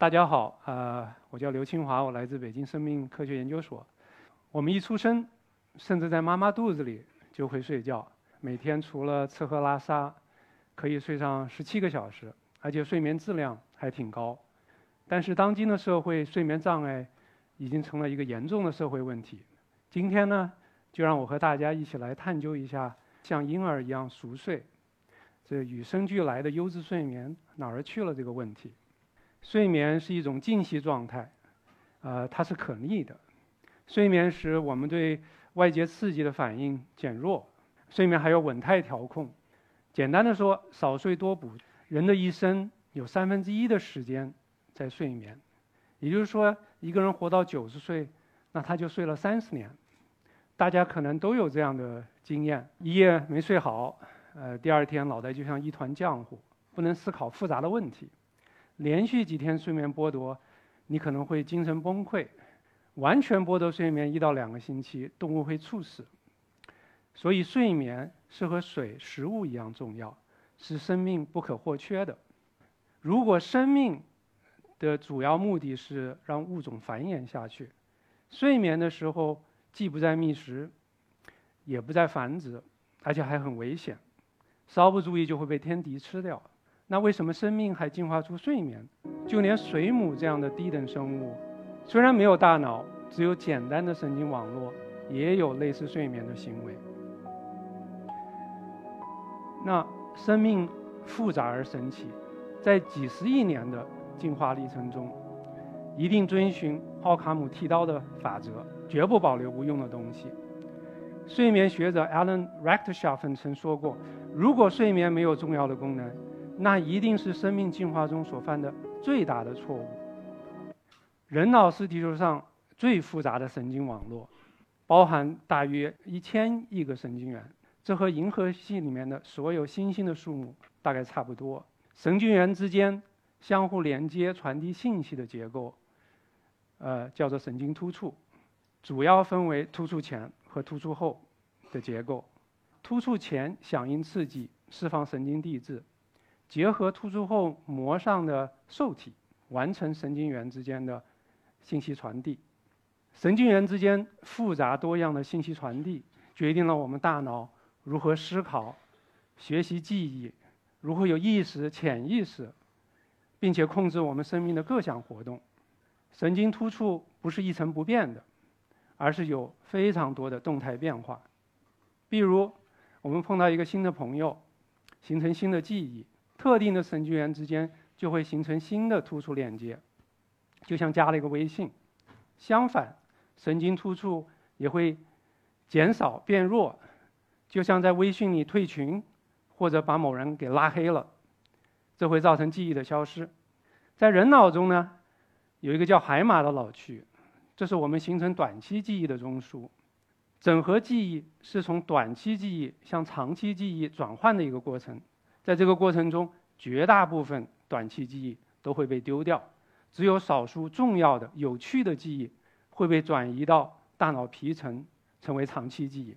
大家好，呃，我叫刘清华，我来自北京生命科学研究所。我们一出生，甚至在妈妈肚子里就会睡觉，每天除了吃喝拉撒，可以睡上十七个小时，而且睡眠质量还挺高。但是当今的社会，睡眠障碍已经成了一个严重的社会问题。今天呢，就让我和大家一起来探究一下，像婴儿一样熟睡。这与生俱来的优质睡眠哪儿去了这个问题？睡眠是一种静息状态，呃，它是可逆的。睡眠时我们对外界刺激的反应减弱。睡眠还有稳态调控。简单的说，少睡多补。人的一生有三分之一的时间在睡眠，也就是说，一个人活到九十岁，那他就睡了三十年。大家可能都有这样的经验：一夜没睡好。呃，第二天脑袋就像一团浆糊，不能思考复杂的问题。连续几天睡眠剥夺，你可能会精神崩溃。完全剥夺睡眠一到两个星期，动物会猝死。所以睡眠是和水、食物一样重要，是生命不可或缺的。如果生命的主要目的是让物种繁衍下去，睡眠的时候既不在觅食，也不在繁殖，而且还很危险。稍不注意就会被天敌吃掉。那为什么生命还进化出睡眠？就连水母这样的低等生物，虽然没有大脑，只有简单的神经网络，也有类似睡眠的行为。那生命复杂而神奇，在几十亿年的进化历程中，一定遵循奥卡姆剃刀的法则，绝不保留无用的东西。睡眠学者 Alan Rechtschaffen 曾说过。如果睡眠没有重要的功能，那一定是生命进化中所犯的最大的错误。人脑是地球上最复杂的神经网络，包含大约一千亿个神经元，这和银河系里面的所有星星的数目大概差不多。神经元之间相互连接、传递信息的结构，呃，叫做神经突触，主要分为突触前和突触后的结构。突触前响应刺激，释放神经递质，结合突触后膜上的受体，完成神经元之间的信息传递。神经元之间复杂多样的信息传递，决定了我们大脑如何思考、学习、记忆，如何有意识、潜意识，并且控制我们生命的各项活动。神经突触不是一成不变的，而是有非常多的动态变化，比如。我们碰到一个新的朋友，形成新的记忆，特定的神经元之间就会形成新的突触链接，就像加了一个微信。相反，神经突触也会减少变弱，就像在微信里退群，或者把某人给拉黑了，这会造成记忆的消失。在人脑中呢，有一个叫海马的脑区，这是我们形成短期记忆的中枢。整合记忆是从短期记忆向长期记忆转换的一个过程，在这个过程中，绝大部分短期记忆都会被丢掉，只有少数重要的、有趣的记忆会被转移到大脑皮层，成为长期记忆。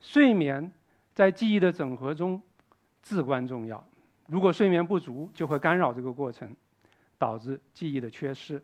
睡眠在记忆的整合中至关重要，如果睡眠不足，就会干扰这个过程，导致记忆的缺失。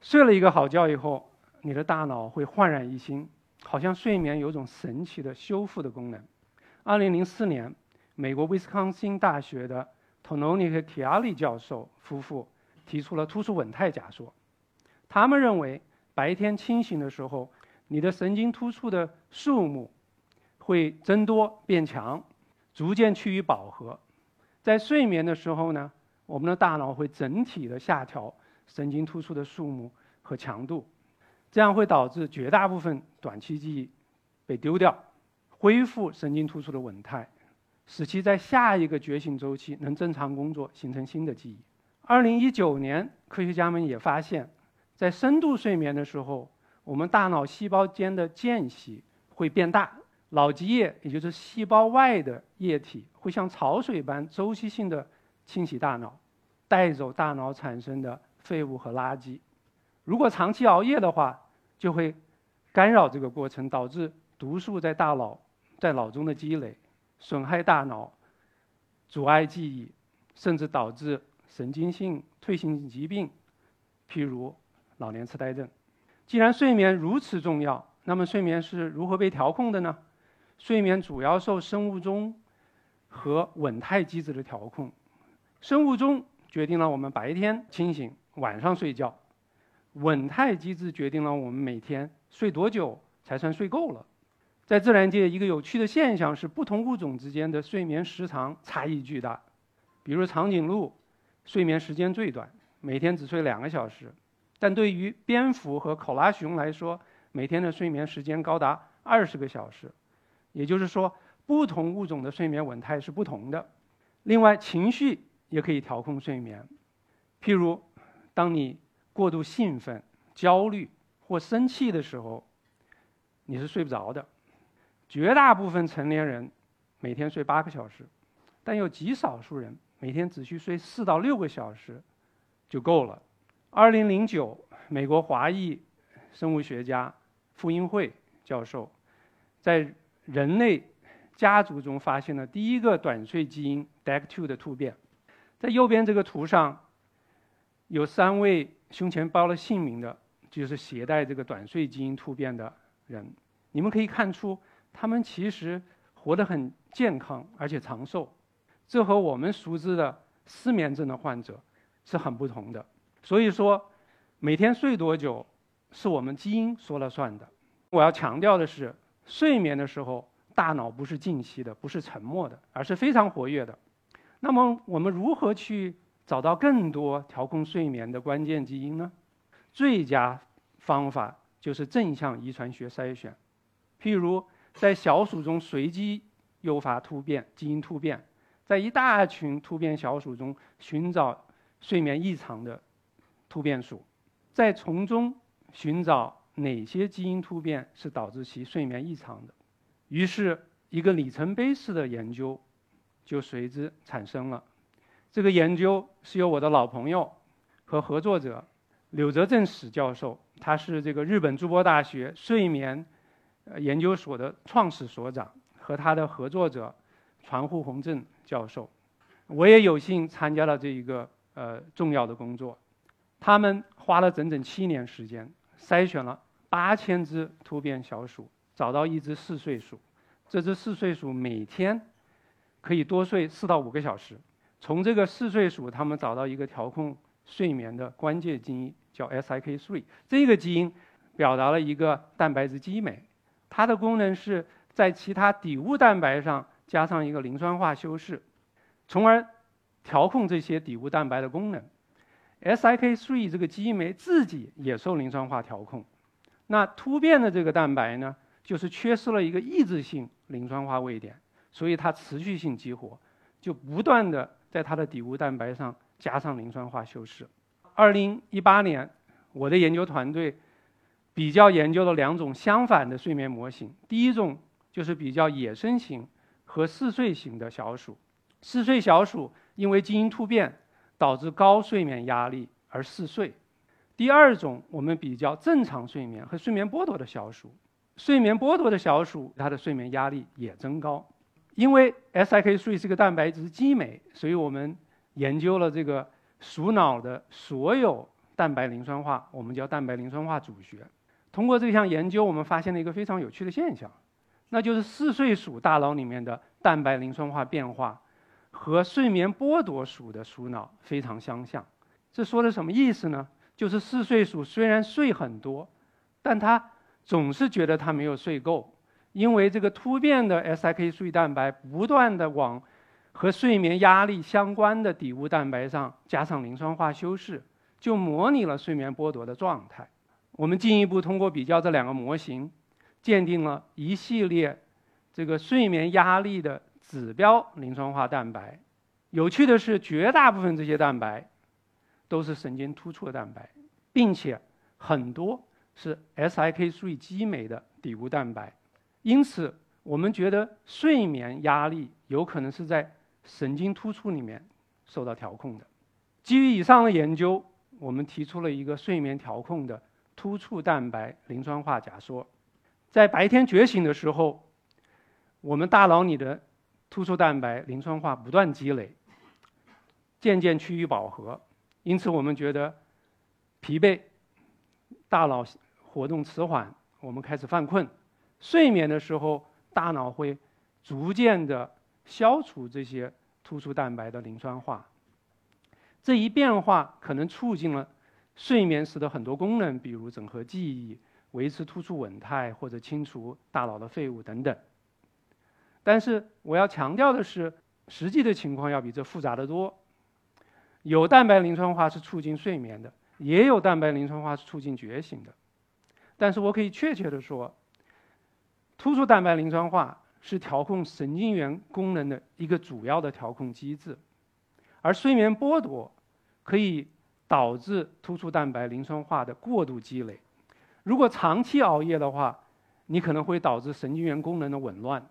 睡了一个好觉以后，你的大脑会焕然一新。好像睡眠有种神奇的修复的功能。二零零四年，美国威斯康星大学的 Tononi 和 Chiali 教授夫妇提出了突出稳态假说。他们认为，白天清醒的时候，你的神经突触的数目会增多变强，逐渐趋于饱和。在睡眠的时候呢，我们的大脑会整体的下调神经突触的数目和强度。这样会导致绝大部分短期记忆被丢掉，恢复神经突触的稳态，使其在下一个觉醒周期能正常工作，形成新的记忆。二零一九年，科学家们也发现，在深度睡眠的时候，我们大脑细胞间的间隙会变大，脑脊液，也就是细胞外的液体，会像潮水般周期性的清洗大脑，带走大脑产生的废物和垃圾。如果长期熬夜的话，就会干扰这个过程，导致毒素在大脑在脑中的积累，损害大脑，阻碍记忆，甚至导致神经性退行性疾病，譬如老年痴呆症。既然睡眠如此重要，那么睡眠是如何被调控的呢？睡眠主要受生物钟和稳态机制的调控。生物钟决定了我们白天清醒，晚上睡觉；稳态机制决定了我们每天睡多久才算睡够了。在自然界，一个有趣的现象是，不同物种之间的睡眠时长差异巨大。比如长颈鹿，睡眠时间最短，每天只睡两个小时；但对于蝙蝠和考拉熊来说，每天的睡眠时间高达二十个小时。也就是说，不同物种的睡眠稳态是不同的。另外，情绪也可以调控睡眠。譬如，当你过度兴奋、焦虑或生气的时候，你是睡不着的。绝大部分成年人每天睡八个小时，但有极少数人每天只需睡四到六个小时就够了。二零零九，美国华裔生物学家傅英慧教授在人类家族中发现了第一个短睡基因 DAC2 的突变。在右边这个图上，有三位胸前包了姓名的，就是携带这个短睡基因突变的人。你们可以看出。他们其实活得很健康，而且长寿，这和我们熟知的失眠症的患者是很不同的。所以说，每天睡多久是我们基因说了算的。我要强调的是，睡眠的时候大脑不是静息的，不是沉默的，而是非常活跃的。那么，我们如何去找到更多调控睡眠的关键基因呢？最佳方法就是正向遗传学筛选，譬如。在小鼠中随机诱发突变基因突变，在一大群突变小鼠中寻找睡眠异常的突变鼠，再从中寻找哪些基因突变是导致其睡眠异常的。于是，一个里程碑式的研究就随之产生了。这个研究是由我的老朋友和合作者柳泽正史教授，他是这个日本筑波大学睡眠。研究所的创始所长和他的合作者传户宏正教授，我也有幸参加了这一个呃重要的工作。他们花了整整七年时间，筛选了八千只突变小鼠，找到一只嗜睡鼠。这只嗜睡鼠每天可以多睡四到五个小时。从这个嗜睡鼠，他们找到一个调控睡眠的关键基因，叫 SIK3。这个基因表达了一个蛋白质激酶。它的功能是在其他底物蛋白上加上一个磷酸化修饰，从而调控这些底物蛋白的功能。SIK3 这个激酶自己也受磷酸化调控。那突变的这个蛋白呢，就是缺失了一个抑制性磷酸化位点，所以它持续性激活，就不断的在它的底物蛋白上加上磷酸化修饰。二零一八年，我的研究团队。比较研究了两种相反的睡眠模型。第一种就是比较野生型和嗜睡型的小鼠。嗜睡小鼠因为基因突变导致高睡眠压力而嗜睡。第二种我们比较正常睡眠和睡眠剥夺的小鼠。睡眠剥夺的小鼠它的睡眠压力也增高。因为 SIK3 是个蛋白质激酶，所以我们研究了这个鼠脑的所有蛋白磷酸化，我们叫蛋白磷酸化主学。通过这项研究，我们发现了一个非常有趣的现象，那就是嗜睡鼠大脑里面的蛋白磷酸化变化和睡眠剥夺鼠的鼠脑非常相像。这说的什么意思呢？就是嗜睡鼠虽然睡很多，但它总是觉得它没有睡够，因为这个突变的 SIK3 蛋白不断的往和睡眠压力相关的底物蛋白上加上磷酸化修饰，就模拟了睡眠剥夺的状态。我们进一步通过比较这两个模型，鉴定了一系列这个睡眠压力的指标磷酸化蛋白。有趣的是，绝大部分这些蛋白都是神经突触的蛋白，并且很多是 SIK3 激酶的底物蛋白。因此，我们觉得睡眠压力有可能是在神经突触里面受到调控的。基于以上的研究，我们提出了一个睡眠调控的。突触蛋白磷酸化假说，在白天觉醒的时候，我们大脑里的突触蛋白磷酸化不断积累，渐渐趋于饱和。因此，我们觉得疲惫，大脑活动迟缓，我们开始犯困。睡眠的时候，大脑会逐渐的消除这些突触蛋白的磷酸化。这一变化可能促进了睡眠时的很多功能，比如整合记忆、维持突触稳态或者清除大脑的废物等等。但是我要强调的是，实际的情况要比这复杂的多。有蛋白磷酸化是促进睡眠的，也有蛋白磷酸化是促进觉醒的。但是我可以确切的说，突触蛋白磷酸化是调控神经元功能的一个主要的调控机制，而睡眠剥夺可以导致突触蛋白磷酸化的过度积累。如果长期熬夜的话，你可能会导致神经元功能的紊乱，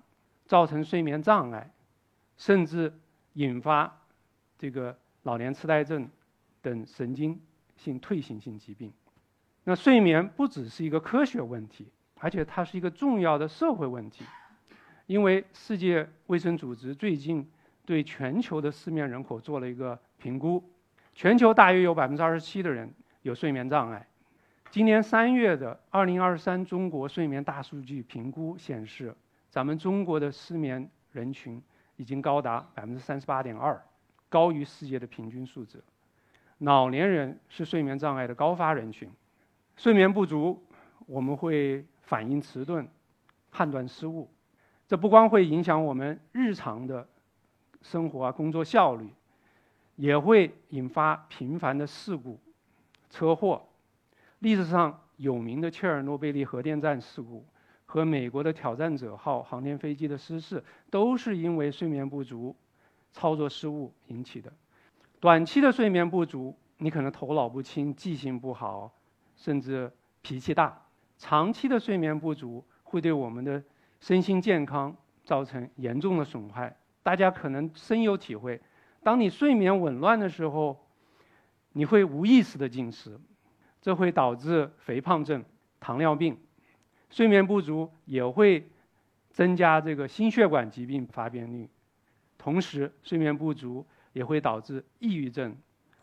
造成睡眠障碍，甚至引发这个。老年痴呆症等神经性退行性疾病。那睡眠不只是一个科学问题，而且它是一个重要的社会问题。因为世界卫生组织最近对全球的失眠人口做了一个评估，全球大约有百分之二十七的人有睡眠障碍。今年三月的二零二三中国睡眠大数据评估显示，咱们中国的失眠人群已经高达百分之三十八点二。高于世界的平均数值。老年人是睡眠障碍的高发人群，睡眠不足，我们会反应迟钝、判断失误。这不光会影响我们日常的生活啊、工作效率，也会引发频繁的事故、车祸。历史上有名的切尔诺贝利核电站事故和美国的挑战者号航天飞机的失事，都是因为睡眠不足。操作失误引起的，短期的睡眠不足，你可能头脑不清、记性不好，甚至脾气大；长期的睡眠不足会对我们的身心健康造成严重的损害。大家可能深有体会：当你睡眠紊乱的时候，你会无意识的进食，这会导致肥胖症、糖尿病；睡眠不足也会增加这个心血管疾病发病率。同时，睡眠不足也会导致抑郁症、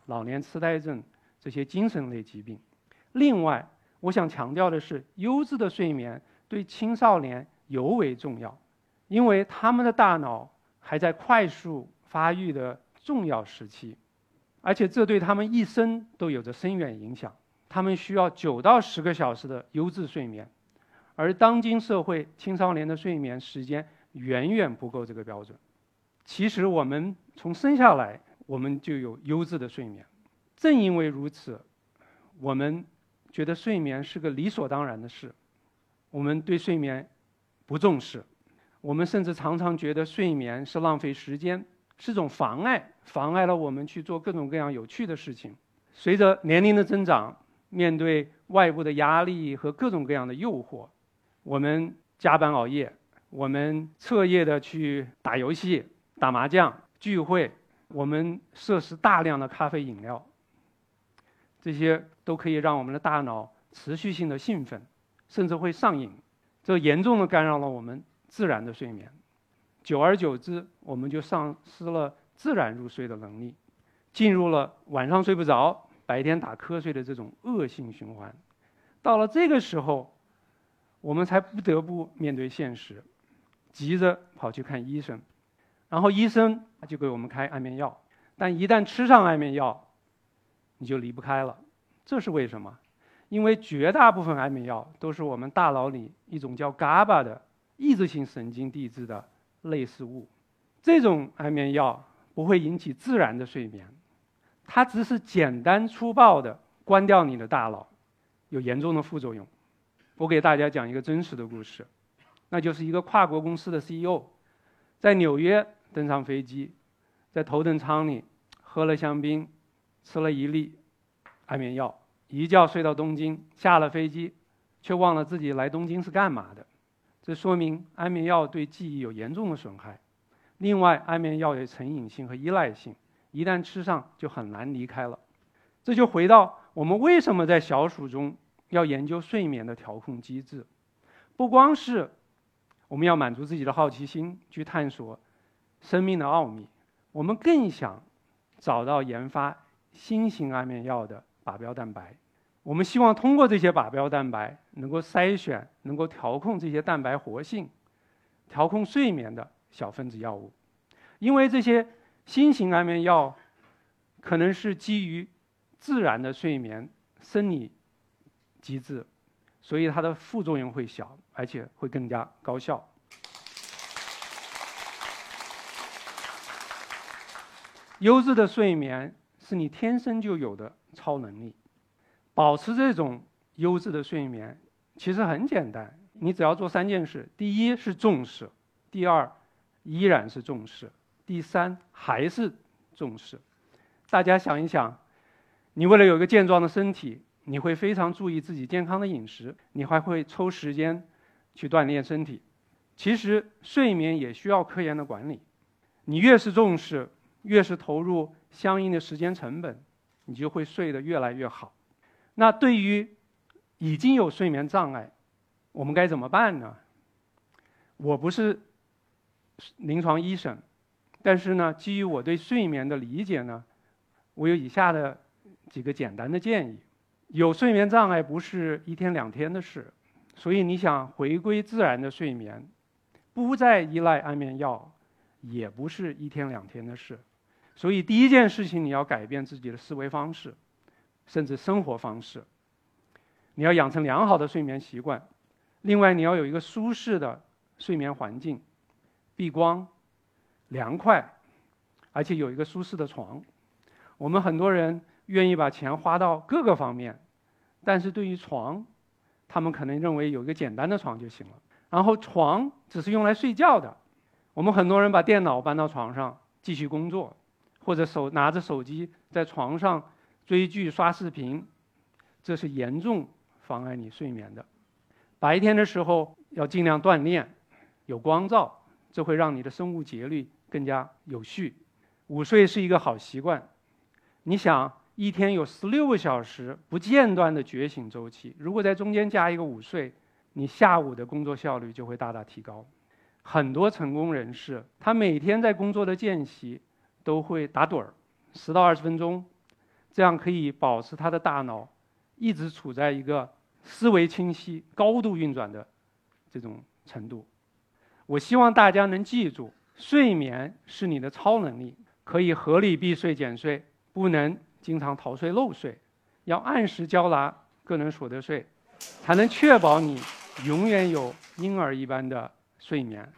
老年痴呆症这些精神类疾病。另外，我想强调的是，优质的睡眠对青少年尤为重要，因为他们的大脑还在快速发育的重要时期，而且这对他们一生都有着深远影响。他们需要九到十个小时的优质睡眠，而当今社会青少年的睡眠时间远远不够这个标准。其实我们从生下来，我们就有优质的睡眠。正因为如此，我们觉得睡眠是个理所当然的事。我们对睡眠不重视，我们甚至常常觉得睡眠是浪费时间，是种妨碍，妨碍了我们去做各种各样有趣的事情。随着年龄的增长，面对外部的压力和各种各样的诱惑，我们加班熬夜，我们彻夜的去打游戏。打麻将、聚会，我们摄食大量的咖啡饮料，这些都可以让我们的大脑持续性的兴奋，甚至会上瘾，这严重的干扰了我们自然的睡眠。久而久之，我们就丧失了自然入睡的能力，进入了晚上睡不着、白天打瞌睡的这种恶性循环。到了这个时候，我们才不得不面对现实，急着跑去看医生。然后医生就给我们开安眠药，但一旦吃上安眠药，你就离不开了。这是为什么？因为绝大部分安眠药都是我们大脑里一种叫 GABA 的抑制性神经递质的类似物。这种安眠药不会引起自然的睡眠，它只是简单粗暴的关掉你的大脑，有严重的副作用。我给大家讲一个真实的故事，那就是一个跨国公司的 CEO，在纽约。登上飞机，在头等舱里喝了香槟，吃了一粒安眠药，一觉睡到东京。下了飞机，却忘了自己来东京是干嘛的。这说明安眠药对记忆有严重的损害。另外，安眠药有成瘾性和依赖性，一旦吃上就很难离开了。这就回到我们为什么在小鼠中要研究睡眠的调控机制，不光是我们要满足自己的好奇心去探索。生命的奥秘，我们更想找到研发新型安眠药的靶标蛋白，我们希望通过这些靶标蛋白，能够筛选、能够调控这些蛋白活性、调控睡眠的小分子药物。因为这些新型安眠药可能是基于自然的睡眠生理机制，所以它的副作用会小，而且会更加高效。优质的睡眠是你天生就有的超能力。保持这种优质的睡眠，其实很简单，你只要做三件事：第一是重视，第二依然是重视，第三还是重视。大家想一想，你为了有一个健壮的身体，你会非常注意自己健康的饮食，你还会抽时间去锻炼身体。其实睡眠也需要科研的管理，你越是重视，越是投入相应的时间成本，你就会睡得越来越好。那对于已经有睡眠障碍，我们该怎么办呢？我不是临床医生，但是呢，基于我对睡眠的理解呢，我有以下的几个简单的建议。有睡眠障碍不是一天两天的事，所以你想回归自然的睡眠，不再依赖安眠药，也不是一天两天的事。所以第一件事情，你要改变自己的思维方式。甚至生活方式，你要养成良好的睡眠习惯。另外，你要有一个舒适的睡眠环境，避光、凉快，而且有一个舒适的床。我们很多人愿意把钱花到各个方面，但是对于床，他们可能认为有一个简单的床就行了。然后床只是用来睡觉的。我们很多人把电脑搬到床上继续工作，或者手拿着手机在床上。追剧、刷视频，这是严重妨碍你睡眠的。白天的时候要尽量锻炼，有光照，这会让你的生物节律更加有序。午睡是一个好习惯。你想，一天有十六个小时不间断的觉醒周期，如果在中间加一个午睡，你下午的工作效率就会大大提高。很多成功人士，他每天在工作的间隙都会打盹儿，十到二十分钟。这样可以保持他的大脑一直处在一个思维清晰、高度运转的这种程度。我希望大家能记住，睡眠是你的超能力，可以合理避税减税，不能经常逃税漏税，要按时交纳个人所得税，才能确保你永远有婴儿一般的睡眠。